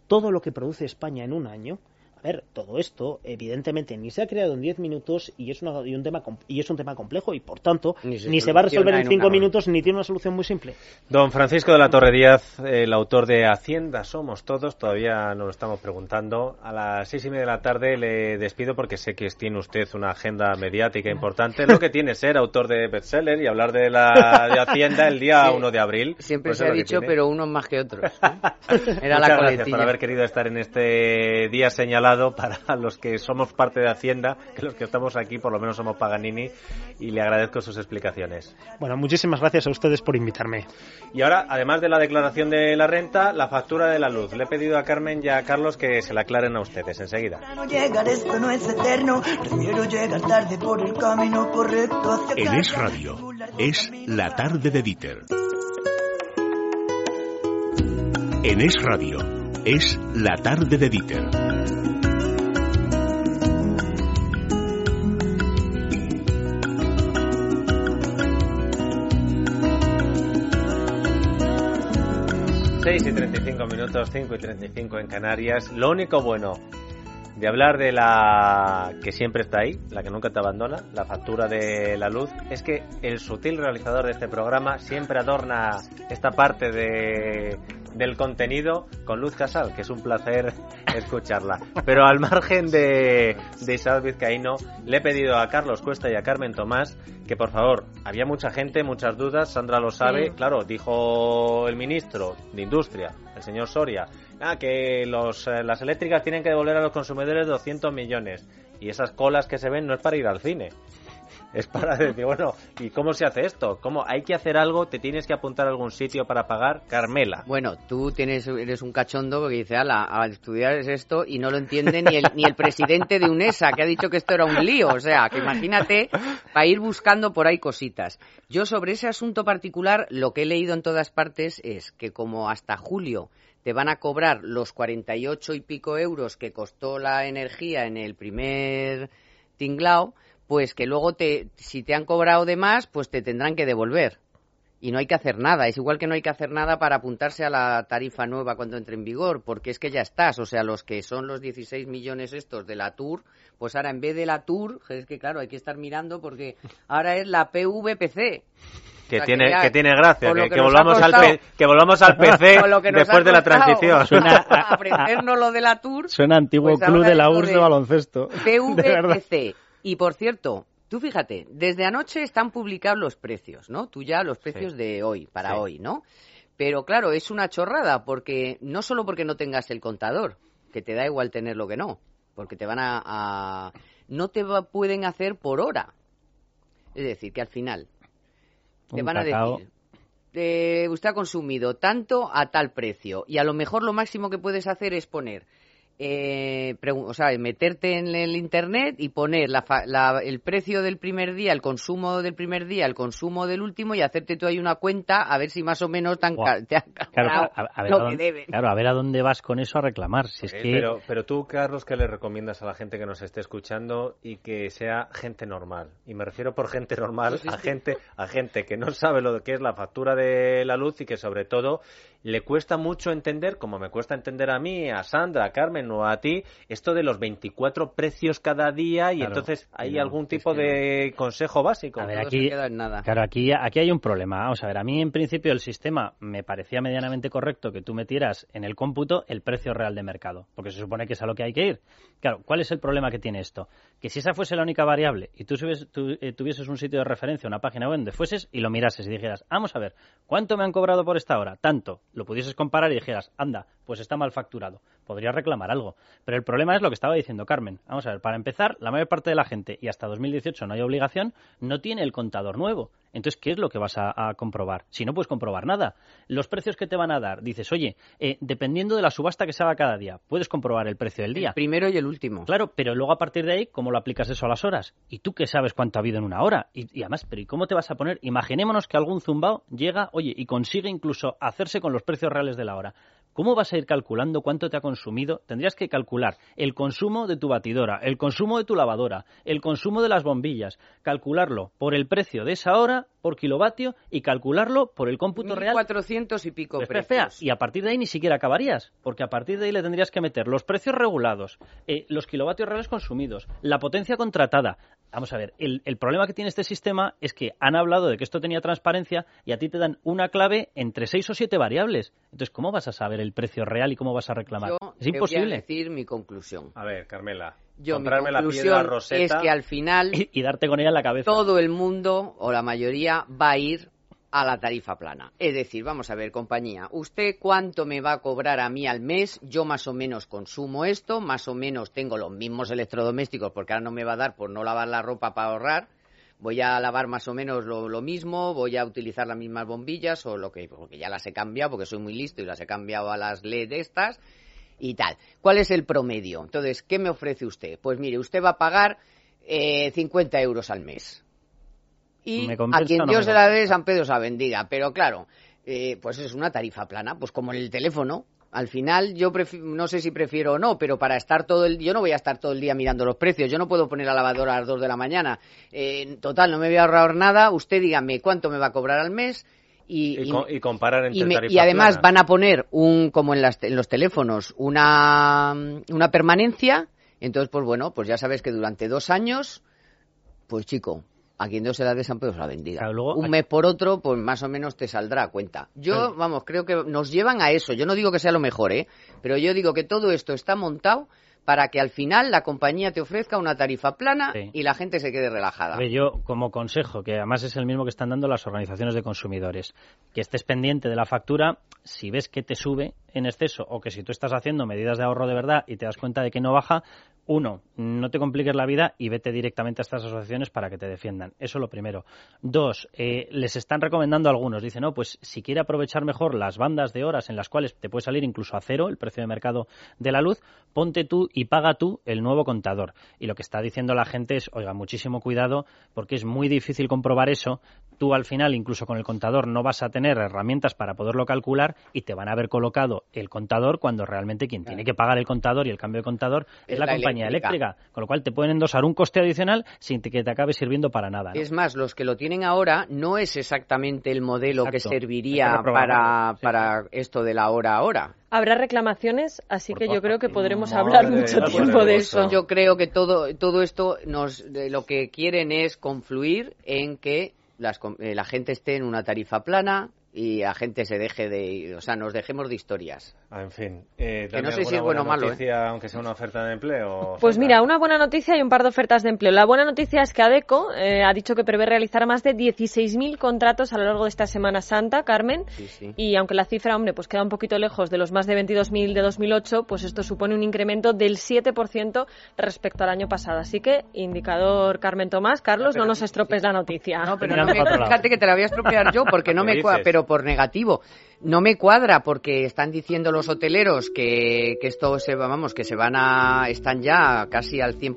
todo lo que produce España en un año, a ver, todo esto, evidentemente, ni se ha creado en 10 minutos y es, una, y un tema, y es un tema complejo y, por tanto, ni se, va a resolver en 5 minutos ni tiene una solución muy simple. Don Francisco de la Torre Díaz, el autor de Hacienda Somos Todos, todavía nos lo estamos preguntando. A las seis y media de la tarde le despido porque sé que tiene usted una agenda mediática importante. Lo que tiene ser autor de bestseller y hablar de la de Hacienda el día 1 de abril. Siempre pues se ha dicho, pero unos más que otros. Era Muchas gracias por haber querido estar en este día señalado para los que somos parte de Hacienda, que los que estamos aquí por lo menos somos Paganini, y le agradezco sus explicaciones. Bueno, muchísimas gracias a ustedes por invitarme. Y ahora, además de la declaración de la renta, la factura de la luz. Le he pedido a Carmen y a Carlos que se la aclaren a ustedes enseguida. En Es Radio, es la tarde de Dieter. En Es Radio, es la tarde de Dieter. Seis y 35 minutos, 5 y 35 en Canarias. Lo único bueno de hablar de la que siempre está ahí, la que nunca te abandona, la factura de la luz, es que el sutil realizador de este programa siempre adorna esta parte de, del contenido con Luz Casal, que es un placer escucharla. Pero al margen de, de Isabel Vizcaíno, le he pedido a Carlos Cuesta y a Carmen Tomás que por favor, había mucha gente, muchas dudas, Sandra lo sabe, claro, dijo el ministro de Industria, el señor Soria, ah, que los, eh, las eléctricas tienen que devolver a los consumidores 200 millones. Y esas colas que se ven no es para ir al cine. Es para decir, bueno, ¿y cómo se hace esto? ¿Cómo hay que hacer algo? ¿Te tienes que apuntar a algún sitio para pagar? Carmela. Bueno, tú tienes, eres un cachondo que dice, ala, a estudiar es esto y no lo entiende ni el, ni el presidente de UNESA, que ha dicho que esto era un lío. O sea, que imagínate, para ir buscando por ahí cositas. Yo sobre ese asunto particular, lo que he leído en todas partes es que como hasta julio te van a cobrar los 48 y pico euros que costó la energía en el primer tinglao, pues que luego te, si te han cobrado de más, pues te tendrán que devolver. Y no hay que hacer nada. Es igual que no hay que hacer nada para apuntarse a la tarifa nueva cuando entre en vigor, porque es que ya estás. O sea, los que son los 16 millones estos de la Tour, pues ahora en vez de la Tour, es que claro, hay que estar mirando porque ahora es la PVPC. Que, O sea, tiene, que ya, que tiene gracia, que, volvamos al costado. Que volvamos al PC después de la transición. Suena- aprendernos lo de la Tour. Suena antiguo Pues club de la URSS de, baloncesto. PVPC. Y por cierto, tú fíjate, desde anoche están publicados los precios, ¿no? Tú ya los precios Sí. de hoy, para Sí. hoy, ¿no? Pero claro, es una chorrada, porque no solo porque no tengas el contador, que te da igual tenerlo que no, porque te van a... a- no te va- pueden hacer por hora. Es decir, que al final te Un van a cacao. decir, eh, usted ha consumido tanto a tal precio y a lo mejor lo máximo que puedes hacer es poner, eh, o sea, meterte en el internet y poner la fa- la- el precio del primer día, el consumo del primer día, el consumo del último y hacerte tú ahí una cuenta a ver si más o menos te han, Buah. ca- te han Claro, a, a ver lo a que dónde, deben. claro, a ver a dónde vas con eso a reclamar. Si es Eh, que pero, pero tú, Carlos, ¿qué le recomiendas a la gente que nos esté escuchando y que sea gente normal? Y me refiero por gente normal a que- gente, a gente que no sabe lo que es la factura de la luz y que sobre todo le cuesta mucho entender, como me cuesta entender a mí, a Sandra, a Carmen o a ti, esto de los 24 precios cada día y Claro, entonces hay no, algún tipo de consejo básico. A ver, aquí- se queda en nada. Claro, aquí, aquí hay un problema. Vamos a ver, a mí en principio el sistema me parecía medianamente correcto que tú metieras en el cómputo el precio real de mercado, porque se supone que es a lo que hay que ir. Claro, ¿cuál es el problema que tiene esto? Que si esa fuese la única variable y tú, subes- tú, eh, tuvieses un sitio de referencia, una página web donde fueses y lo mirases y dijeras, vamos a ver, ¿cuánto me han cobrado por esta hora? Tanto. Lo pudieses comparar y dijeras, anda, pues está mal facturado. Podrías reclamar algo. Pero el problema es lo que estaba diciendo Carmen. Vamos a ver, para empezar, la mayor parte de la gente, y hasta 2018 no hay obligación, no tiene el contador nuevo. Entonces, ¿qué es lo que vas a, a comprobar? Si no puedes comprobar nada. Los precios que te van a dar, dices, oye, eh, dependiendo de la subasta que se haga cada día, puedes comprobar el precio del día. El primero y el último. Claro, pero luego a partir de ahí, ¿cómo lo aplicas eso a las horas? ¿Y tú qué sabes cuánto ha habido en una hora? Y, y además, ¿pero ¿y cómo te vas a poner? Imaginémonos que algún zumbao llega, oye, y consigue incluso hacerse con los precios reales de la hora. ¿Cómo vas a ir calculando cuánto te ha consumido? Tendrías que calcular el consumo de tu batidora, el consumo de tu lavadora, el consumo de las bombillas, calcularlo por el precio de esa hora, por kilovatio, y calcularlo por el cómputo real 400 y pico precios. y a partir de ahí ni siquiera acabarías, porque a partir de ahí le tendrías que meter los precios regulados, eh, los kilovatios reales consumidos, la potencia contratada. Vamos a ver, el, el problema que tiene este sistema es que han hablado de que esto tenía transparencia y a ti te dan una clave entre seis o siete variables. Entonces, ¿cómo vas a saber el precio real y cómo vas a reclamar? Yo es te voy a imposible. decir mi conclusión. A ver, Carmela, Yo, mi comprarme la piedra conclusión roseta. es que al final Y, y darte con ella en la cabeza. todo el mundo o la mayoría va a ir a la tarifa plana. Es decir, vamos a ver, compañía, ¿usted cuánto me va a cobrar a mí al mes? Yo más o menos consumo esto, más o menos tengo los mismos electrodomésticos, porque ahora no me va a dar por no lavar la ropa para ahorrar. Voy a lavar más o menos lo, lo mismo, voy a utilizar las mismas bombillas o lo que, porque ya las he cambiado, porque soy muy listo y las he cambiado a las LED estas y tal. ¿Cuál es el promedio? Entonces, ¿qué me ofrece usted? Pues mire, usted va a pagar eh, 50 euros al mes. Y ¿Me a quien no Dios se la dé, San Pedro se la bendiga. Pero claro, eh, pues es una tarifa plana, pues como en el teléfono. Al final, yo no sé si prefiero o no, pero para estar todo el yo no voy a estar todo el día mirando los precios. Yo no puedo poner la lavadora a las 2 de la mañana. Eh, en total, no me voy a ahorrar nada. Usted dígame cuánto me va a cobrar al mes y, Y, y- y comparar entre y, me- y además plana. van a poner un como en, las- en los teléfonos una, una permanencia entonces pues bueno pues ya sabes que durante dos años pues chico a quien Dios se la dé San Pedro se la bendiga. Claro, luego un aquí- mes por otro pues más o menos te saldrá a cuenta. Yo vamos creo que nos llevan a eso. Yo no digo que sea lo mejor eh pero yo digo que todo esto está montado para que al final la compañía te ofrezca una tarifa plana Sí. y la gente se quede relajada. A ver, yo como consejo, que además es el mismo que están dando las organizaciones de consumidores, que estés pendiente de la factura, si ves que te sube en exceso o que si tú estás haciendo medidas de ahorro de verdad y te das cuenta de que no baja, uno, no te compliques la vida y vete directamente a estas asociaciones para que te defiendan. Eso lo primero. Dos, eh, les están recomendando a algunos. Dicen, no, pues si quiere aprovechar mejor las bandas de horas en las cuales te puede salir incluso a cero el precio de mercado de la luz, ponte tú y paga tú el nuevo contador. Y lo que está diciendo la gente es, oiga, muchísimo cuidado porque es muy difícil comprobar eso. Tú al final, incluso con el contador, no vas a tener herramientas para poderlo calcular y te van a haber colocado el contador cuando realmente quien tiene que pagar el contador y el cambio de contador es, Es la, la compañía eléctrica. eléctrica. Con lo cual te pueden endosar un coste adicional sin que te acabe sirviendo para nada. ¿no? Es más, los que lo tienen ahora no es exactamente el modelo que Exacto. Serviría que para, sí. para esto de la hora a hora. Habrá reclamaciones, así Por que yo creo que podremos Madre hablar mucho tiempo de eso. Yo creo que todo, todo esto nos, de lo que quieren es confluir en que las com- eh, la gente esté en una tarifa plana y la gente se deje de, o sea, nos dejemos de historias. Ah, en fin. Eh, Que no sé si es bueno o malo, ¿eh? noticia, aunque sea una oferta de empleo. Pues Sandra? mira, una buena noticia y un par de ofertas de empleo. La buena noticia es que ADECO eh, ha dicho que prevé realizar más de 16.000 contratos a lo largo de esta Semana Santa, Carmen. Sí, sí. Y aunque la cifra, hombre, pues queda un poquito lejos de los más de 22.000 de 2008, pues esto supone un incremento del 7% respecto al año pasado. Así que, indicador Carmen Tomás, Carlos, no nos estropes la noticia. No, pero no fíjate que te la voy a estropear yo porque no ¿Qué me? Pero por negativo. No me cuadra porque están diciendo los hoteleros que, que esto se va, vamos, que se van a, están ya casi al 100%.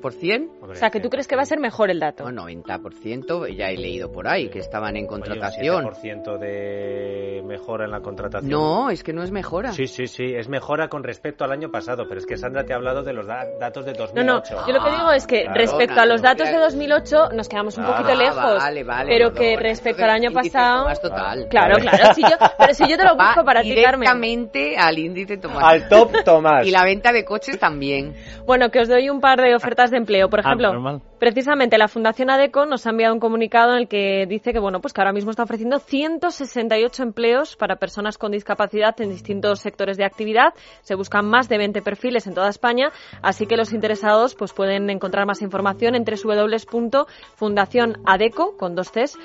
Hombre, O sea, que tú crees que va a ser mejor el dato. No, 90%, ya he leído por ahí que estaban en Oye, un contratación. 7% de mejora en la contratación. No, es que no es mejora. Sí, sí, sí, es mejora con respecto al año pasado, pero es que Sandra te ha hablado de los da- datos de 2008. No, no, yo lo que digo es que respecto a los datos de claro. 2008 nos quedamos un Claro. poquito Ah, lejos, vale, vale, pero no, que no, respecto al año pasado... Total. Claro. Claro, si yo, pero si yo te lo busco Va para ti, Carmen. directamente al índice Tomás. Al top Tomás. Y la venta de coches también. Bueno, que os doy un par de ofertas de empleo. Por Ah, ejemplo. Precisamente la Fundación ADECO nos ha enviado un comunicado en el que dice que bueno, pues que ahora mismo está ofreciendo 168 empleos para personas con discapacidad en distintos sectores de actividad. Se buscan más de 20 perfiles en toda España, así que los interesados pues pueden encontrar más información en www.fundacionadeco con dos es.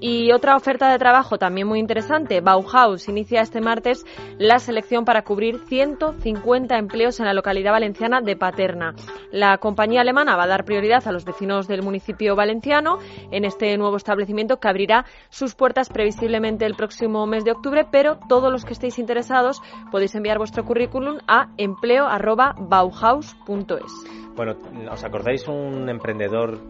Y otra oferta de trabajo también muy interesante, Bauhaus inicia este martes la selección para cubrir 150 empleos en la localidad valenciana de Paterna. La compañía alemana va a dar prioridad a los vecinos del municipio valenciano en este nuevo establecimiento que abrirá sus puertas previsiblemente el próximo mes de octubre, pero todos los que estéis interesados podéis enviar vuestro currículum a empleo@bauhaus.es. Bueno, ¿os acordáis un emprendedor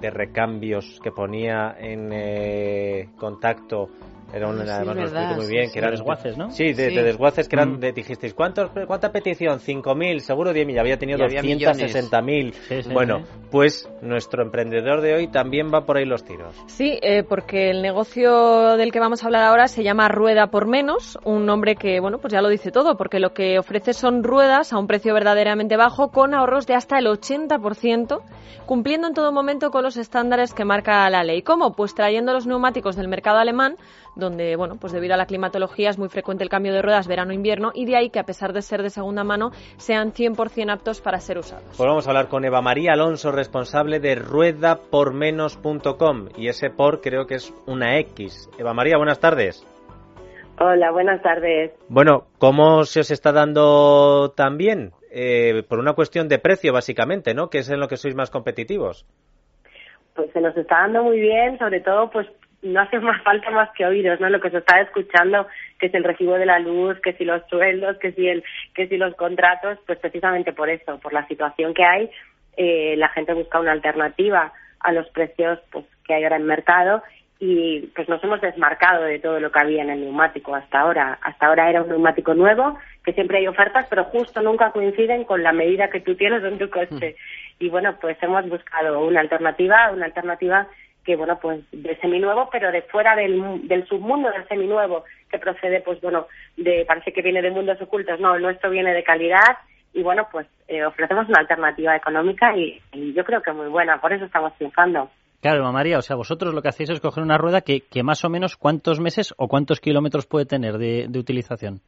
de recambios que ponía en eh, contacto? Era un, Ah, sí, además lo explico muy bien, sí. que eran De desguaces, ¿no? Sí, de, Sí. de desguaces que eran, Mm. de, dijisteis, ¿cuántos, ¿cuánta petición? 5.000, seguro 10.000, ya había tenido Y había 260.000. Sí, sí, bueno, sí. pues nuestro emprendedor de hoy también va por ahí los tiros. Sí, eh, porque el negocio del que vamos a hablar ahora se llama Rueda por Menos, un nombre que, bueno, pues ya lo dice todo, porque lo que ofrece son ruedas a un precio verdaderamente bajo con ahorros de hasta el 80%, cumpliendo en todo momento con los estándares que marca la ley. ¿Cómo? Pues trayendo los neumáticos del mercado alemán donde, bueno, pues debido a la climatología es muy frecuente el cambio de ruedas verano-invierno y de ahí que a pesar de ser de segunda mano sean 100% aptos para ser usados. Pues vamos a hablar con Eva María Alonso, responsable de ruedapormenos.com y ese por creo que es una X. Eva María, buenas tardes. Hola, buenas tardes. Bueno, ¿cómo se os está dando también? Eh, por una cuestión de precio, básicamente, ¿no? Que es en lo que sois más competitivos. Pues se nos está dando muy bien, sobre todo, pues no hace más falta más que oídos, ¿no? Lo que se está escuchando, que es el recibo de la luz, que si los sueldos, que si el, que si los contratos, pues precisamente por eso, por la situación que hay, eh, la gente busca una alternativa a los precios pues que hay ahora en mercado y pues nos hemos desmarcado de todo lo que había en el neumático hasta ahora. Hasta ahora era un neumático nuevo, que siempre hay ofertas, pero justo nunca coinciden con la medida que tú tienes en tu coche. Mm. Y bueno, pues hemos buscado una alternativa, una alternativa que bueno, pues de seminuevo, pero de fuera del, del submundo del seminuevo, que procede, pues bueno, de, parece que viene de mundos ocultos, no, el nuestro viene de calidad y bueno, pues eh, ofrecemos una alternativa económica y, y yo creo que muy buena, por eso estamos triunfando. Claro, María, o sea, vosotros lo que hacéis es coger una rueda que, que más o menos cuántos meses o cuántos kilómetros puede tener de, utilización.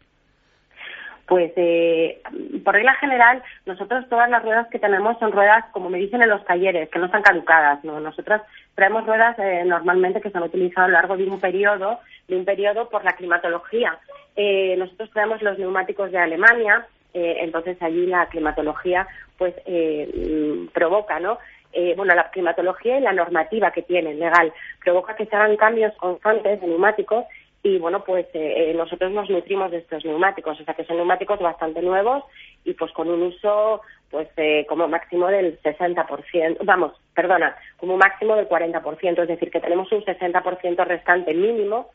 Pues eh, por regla general, nosotros todas las ruedas que tenemos son ruedas, como me dicen en los talleres, que no están caducadas. ¿no? Nosotros traemos ruedas eh, normalmente que se han utilizado a lo largo de un periodo, de un periodo por la climatología. Eh, nosotros traemos los neumáticos de Alemania, eh, entonces allí la climatología pues eh, provoca, ¿no? eh, bueno, la climatología y la normativa que tienen legal provoca que se hagan cambios constantes de neumáticos y bueno, pues eh, eh, nosotros nos nutrimos de estos neumáticos, o sea que son neumáticos bastante nuevos y pues con un uso pues eh, como máximo del 60%, vamos, perdona, como máximo del 40%, es decir, que tenemos un 60% restante mínimo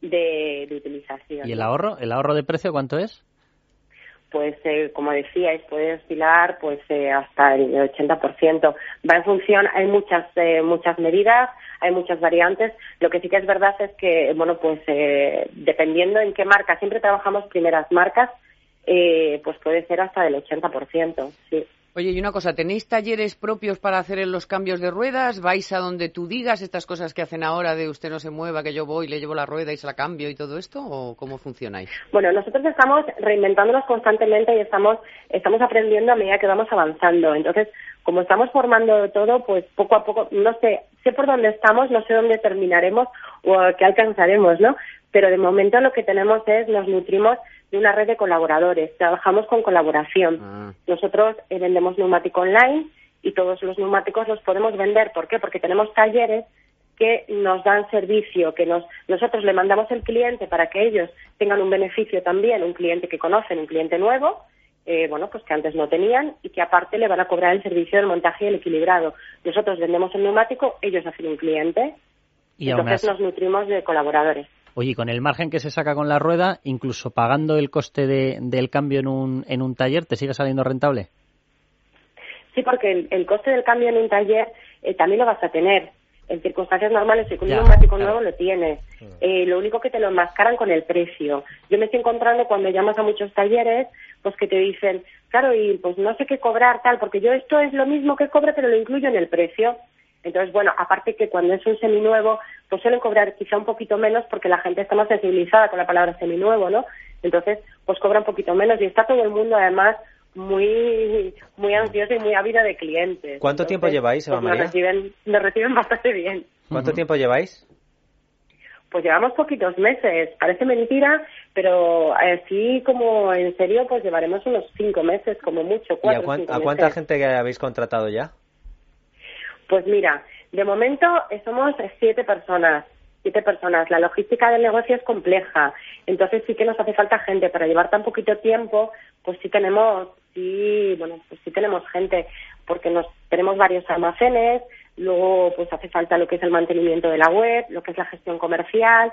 de, de utilización. ¿Y el ahorro? ¿El ahorro de precio cuánto es? Pues eh, como decíais puede oscilar pues eh, hasta el 80% va en función hay muchas eh, muchas medidas hay muchas variantes. Lo que sí que es verdad es que bueno pues dependiendo en qué marca siempre trabajamos primeras marcas pues puede ser hasta del 80% sí Oye, y una cosa, ¿tenéis talleres propios para hacer los cambios de ruedas? ¿Vais a donde tú digas estas cosas que hacen ahora de usted no se mueva, que yo voy, le llevo la rueda y se la cambio y todo esto? ¿O cómo funcionáis? Bueno, nosotros estamos reinventándonos constantemente y estamos, estamos aprendiendo a medida que vamos avanzando. Entonces, como estamos formando todo, pues poco a poco, no sé, sé por dónde estamos, no sé dónde terminaremos o qué alcanzaremos, ¿no? Pero de momento lo que tenemos es, nos nutrimos de una red de colaboradores. Trabajamos con colaboración. Ah. Nosotros eh, vendemos neumático online y todos los neumáticos los podemos vender. ¿Por qué? Porque tenemos talleres que nos dan servicio, que nos, nosotros le mandamos el cliente para que ellos tengan un beneficio también, un cliente que conocen, un cliente nuevo, eh, bueno, pues que antes no tenían y que aparte le van a cobrar el servicio del montaje y el equilibrado. Nosotros vendemos el neumático, ellos hacen un cliente, y entonces nos nutrimos de colaboradores. Oye, con el margen que se saca con la rueda, incluso pagando el coste de, del cambio en un, en un taller, ¿te sigue saliendo rentable? Sí, porque el, coste del cambio en un taller eh, también lo vas a tener. En circunstancias normales, si con un neumático nuevo lo tienes. Eh, lo único que te lo enmascaran con el precio. Yo me estoy encontrando cuando llamas a muchos talleres, pues que te dicen, claro, y pues no sé qué cobrar tal, porque yo esto es lo mismo que cobro, pero lo incluyo en el precio. Entonces, bueno, aparte que cuando es un seminuevo, pues suelen cobrar quizá un poquito menos porque la gente está más sensibilizada con la palabra seminuevo, ¿no? Entonces, pues cobra un poquito menos y está todo el mundo además muy muy ansioso y muy ávido de clientes. ¿Cuánto tiempo lleváis, Eva pues reciben, nos reciben bastante bien. ¿Cuánto tiempo lleváis? Pues llevamos poquitos meses, parece mentira, pero así como en serio, pues llevaremos unos cinco meses, como mucho, cuatro, ¿Y a, cuánta gente habéis contratado ya? Pues mira, de momento eh, somos siete personas, siete personas. La logística del negocio es compleja, entonces sí que nos hace falta gente para llevar tan poquito tiempo. Pues sí tenemos, sí, bueno, pues sí tenemos gente porque nos tenemos varios almacenes. Luego, pues hace falta lo que es el mantenimiento de la web, lo que es la gestión comercial,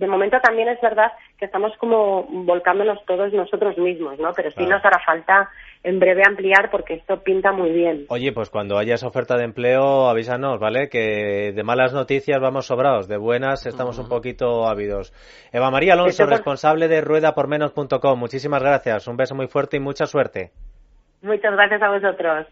de momento también es verdad que estamos como volcándonos todos nosotros mismos, ¿no? Pero sí nos hará falta en breve ampliar porque esto pinta muy bien. Oye, pues cuando haya esa oferta de empleo, avísanos, ¿vale? Que de malas noticias vamos sobrados, de buenas estamos un poquito ávidos. Eva María Alonso, responsable de ruedapormenos.com, muchísimas gracias, un beso muy fuerte y mucha suerte. Muchas gracias a vosotros.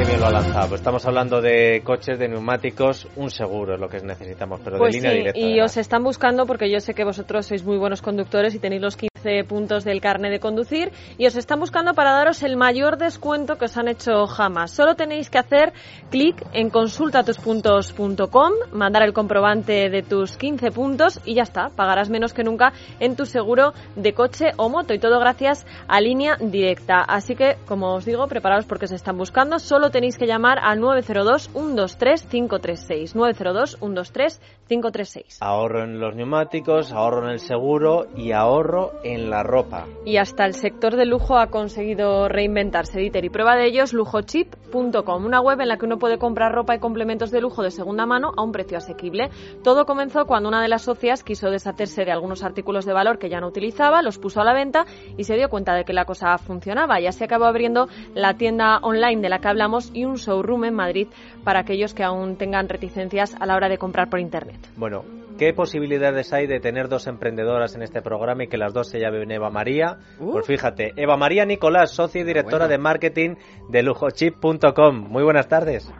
Qué bien lo ha lanzado. Pues estamos hablando de coches, de neumáticos, un seguro es lo que necesitamos, pero Pues de línea sí, directa. y además. os están buscando porque yo sé que vosotros sois muy buenos conductores y tenéis los 15 puntos del carnet de conducir y os están buscando para daros el mayor descuento que os han hecho jamás. Solo tenéis que hacer clic en consultatuspuntos.com, mandar el comprobante de tus 15 puntos y ya está, pagarás menos que nunca en tu seguro de coche o moto y todo gracias a línea directa. Así que, como os digo, preparaos porque se están buscando. Solo tenéis que llamar al 902-123-536. 902-123-536. Ahorro en los neumáticos, ahorro en el seguro y ahorro en la ropa. Y hasta el sector de lujo ha conseguido reinventarse, Dieter. Y prueba de ello es lujochip.com, una web en la que uno puede comprar ropa y complementos de lujo de segunda mano a un precio asequible. Todo comenzó cuando una de las socias quiso deshacerse de algunos artículos de valor que ya no utilizaba, los puso a la venta y se dio cuenta de que la cosa funcionaba. Y así acabó abriendo la tienda online de la que hablamos y un showroom en Madrid para aquellos que aún tengan reticencias a la hora de comprar por Internet. Bueno, ¿qué posibilidades hay de tener dos emprendedoras en este programa y que las dos se llamen Eva María? Uh. Pues fíjate, Eva María Nicolás, socia y directora Bueno. de marketing de lujochip.com. Muy buenas tardes.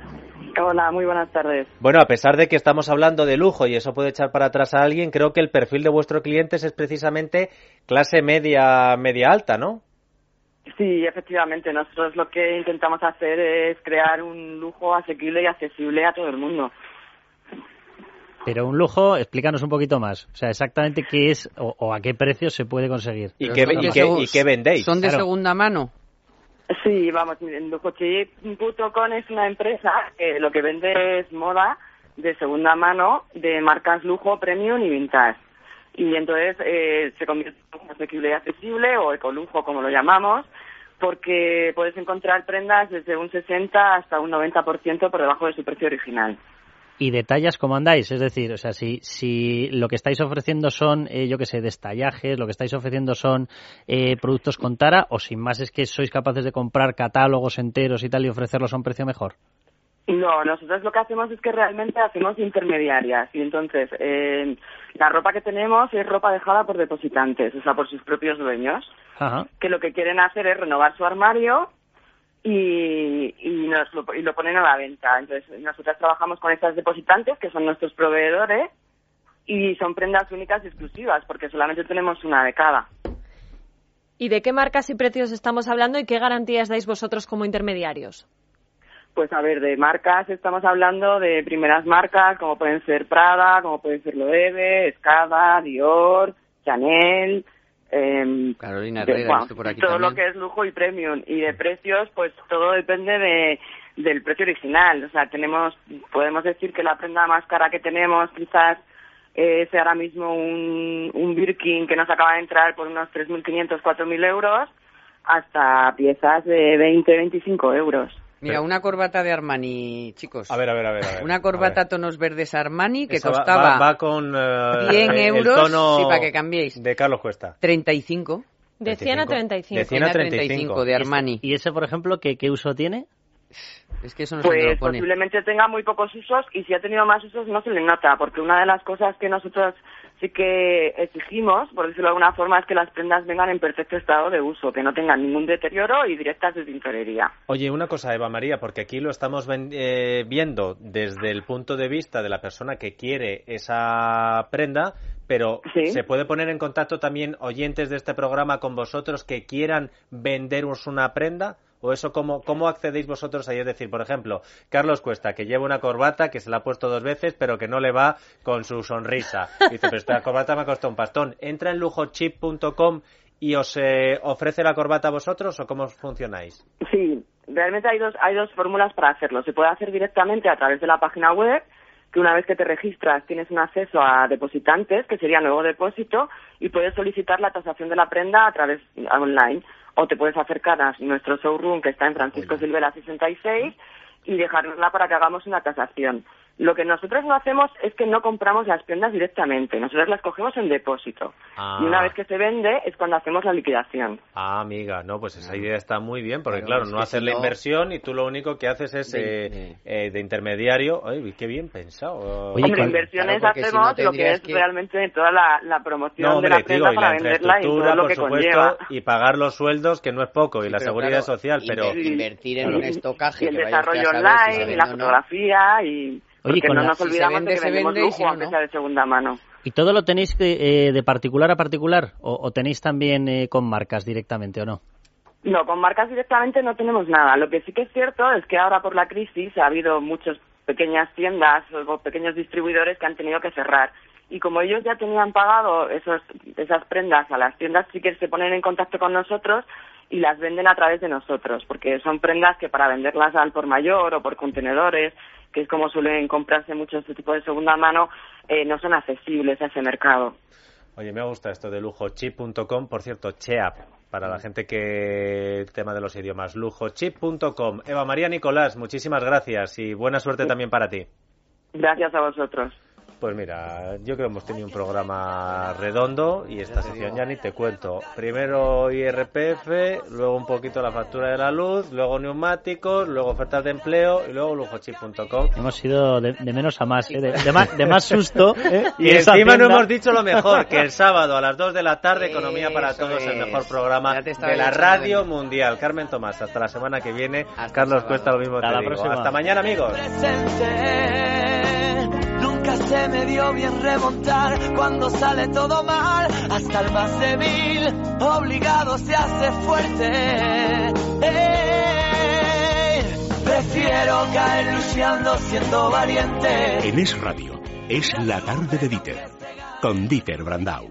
Hola, muy buenas tardes. Bueno, a pesar de que estamos hablando de lujo y eso puede echar para atrás a alguien, creo que el perfil de vuestros clientes es precisamente clase media, media alta, ¿no? Sí, efectivamente, nosotros lo que intentamos hacer es crear un lujo asequible y accesible a todo el mundo. Pero un lujo, explícanos un poquito más. O sea, exactamente qué es o, o a qué precio se puede conseguir. ¿Y qué, son y de qué- segu- y qué vendéis? ¿Son de Claro. segunda mano? Sí, vamos, en Lujochip.com es una empresa que lo que vende es moda de segunda mano de marcas lujo, premium y vintage. Y entonces eh, se convierte en asequible y accesible o ecolujo, como lo llamamos, porque puedes encontrar prendas desde un 60 hasta un 90% por debajo de su precio original. Y detallas cómo andáis, es decir, o sea, si, si lo que estáis ofreciendo son, eh, yo qué sé, destallajes, lo que estáis ofreciendo son eh, productos con tara, o sin más es que sois capaces de comprar catálogos enteros y tal y ofrecerlos a un precio mejor. No, nosotros lo que hacemos es que realmente hacemos intermediarias y entonces eh, la ropa que tenemos es ropa dejada por depositantes, o sea, por sus propios dueños, Ajá. que lo que quieren hacer es renovar su armario y, y, nos lo, y lo ponen a la venta. Entonces, nosotros trabajamos con estas depositantes, que son nuestros proveedores, y son prendas únicas y exclusivas, porque solamente tenemos una de cada. ¿Y de qué marcas y precios estamos hablando y qué garantías dais vosotros como intermediarios? Pues a ver, de marcas estamos hablando de primeras marcas como pueden ser Prada, como pueden ser Loewe, Escada, Dior, Chanel, eh, Carolina de- Herrera, bueno, esto por aquí todo lo que es lujo y premium. Y de precios, pues todo depende de, del precio original. O sea, tenemos, podemos decir que la prenda más cara que tenemos quizás es ahora mismo un, un Birkin que nos acaba de entrar por unos 3.500, 4.000 euros hasta piezas de 20, 25 euros. Mira, una corbata de Armani, chicos. A ver, a ver, a ver. a ver. Una corbata tonos verdes Armani que Esa costaba va, va con eh, 100 el euros, tono sí, para que cambiéis. de Carlos Cuesta. 35. De 100 a 35. De 100 a 35. 35 de Armani. ¿Y ese, por ejemplo, qué, qué uso tiene? Es que eso no se Pues lo pone. posiblemente tenga muy pocos usos y si ha tenido más usos no se le nota, porque una de las cosas que nosotros sí que exigimos, por decirlo de alguna forma, es que las prendas vengan en perfecto estado de uso, que no tengan ningún deterioro y directas de tintorería. Oye, una cosa, Eva María, porque aquí lo estamos ven- eh, viendo desde el punto de vista de la persona que quiere esa prenda, pero Sí. ¿se puede poner en contacto también oyentes de este programa con vosotros que quieran venderos una prenda? ¿O eso cómo, cómo accedéis vosotros ahí? Es decir, por ejemplo, Carlos Cuesta, que lleva una corbata que se la ha puesto dos veces, pero que no le va con su sonrisa. Dice, pero esta corbata me ha costado un pastón. Entra en lujochip.com y os eh, ofrece la corbata a vosotros o cómo funcionáis? Sí, realmente hay dos, hay dos fórmulas para hacerlo. Se puede hacer directamente a través de la página web, que una vez que te registras tienes un acceso a depositantes, que sería nuevo depósito, y puedes solicitar la tasación de la prenda a través online. O te puedes acercar a nuestro showroom, que está en Francisco Silvera 66, y dejárnosla para que hagamos una tasación. Lo que nosotros no hacemos es que no compramos las prendas directamente, nosotros las cogemos en depósito. Ah. Y una vez que se vende es cuando hacemos la liquidación. Ah, amiga, no, pues esa idea está muy bien, porque Claro, no hacer si la no- inversión y tú lo único que haces es De- eh, eh, de intermediario. Ay, qué bien pensado. Oye, Hombre, inversiones claro, porque si hacemos no lo que es que- realmente toda la, la promoción no, de la digo, prenda y para la venderla y todo lo por que supuesto, conlleva. y pagar los sueldos, que no es poco, y Sí, la seguridad claro, social, pero... inver- invertir en un estocaje y el desarrollo online, y la fotografía y porque con no la- nos si olvidamos vende, de que vendemos lujo, si no, aunque no. sea de segunda mano. ¿Y todo lo tenéis de, eh, de particular a particular o, o tenéis también eh, con marcas directamente o no? No, con marcas directamente no tenemos nada. Lo que sí que es cierto es que ahora por la crisis ha habido muchas pequeñas tiendas o pequeños distribuidores que han tenido que cerrar. Y como ellos ya tenían pagado esos, esas prendas a las tiendas, sí que se ponen en contacto con nosotros y las venden a través de nosotros, porque son prendas que para venderlas al por mayor o por contenedores, que es como suelen comprarse mucho este tipo de segunda mano, eh, no son accesibles a ese mercado. Oye, me gusta esto de lujochip.com, por cierto, Cheap, para la gente que el tema de los idiomas, lujochip.com. Eva María Nicolás, muchísimas gracias y buena suerte también para ti. Gracias a vosotros. Pues mira, yo creo que hemos tenido un programa redondo y esta sección ya ni te cuento. Primero IRPF, luego un poquito la factura de la luz, luego neumáticos, luego ofertas de empleo y luego lujochip.com. Hemos ido de, de menos a más, ¿eh? de, de más, de más susto. ¿eh? Y encima no hemos dicho lo mejor, que el sábado a las 2 de la tarde, Economía para Eso Todos, el es. mejor programa de la radio mundial. Carmen Tomás, hasta la semana que viene. Hasta Carlos el. Cuesta, lo mismo Hasta te la digo. próxima. Hasta mañana, amigos. Se me dio bien remontar cuando sale todo mal. Hasta el más débil, obligado se hace fuerte. Prefiero caer luchando siendo valiente. En Es Radio, es la tarde de Dieter, con Dieter Brandau.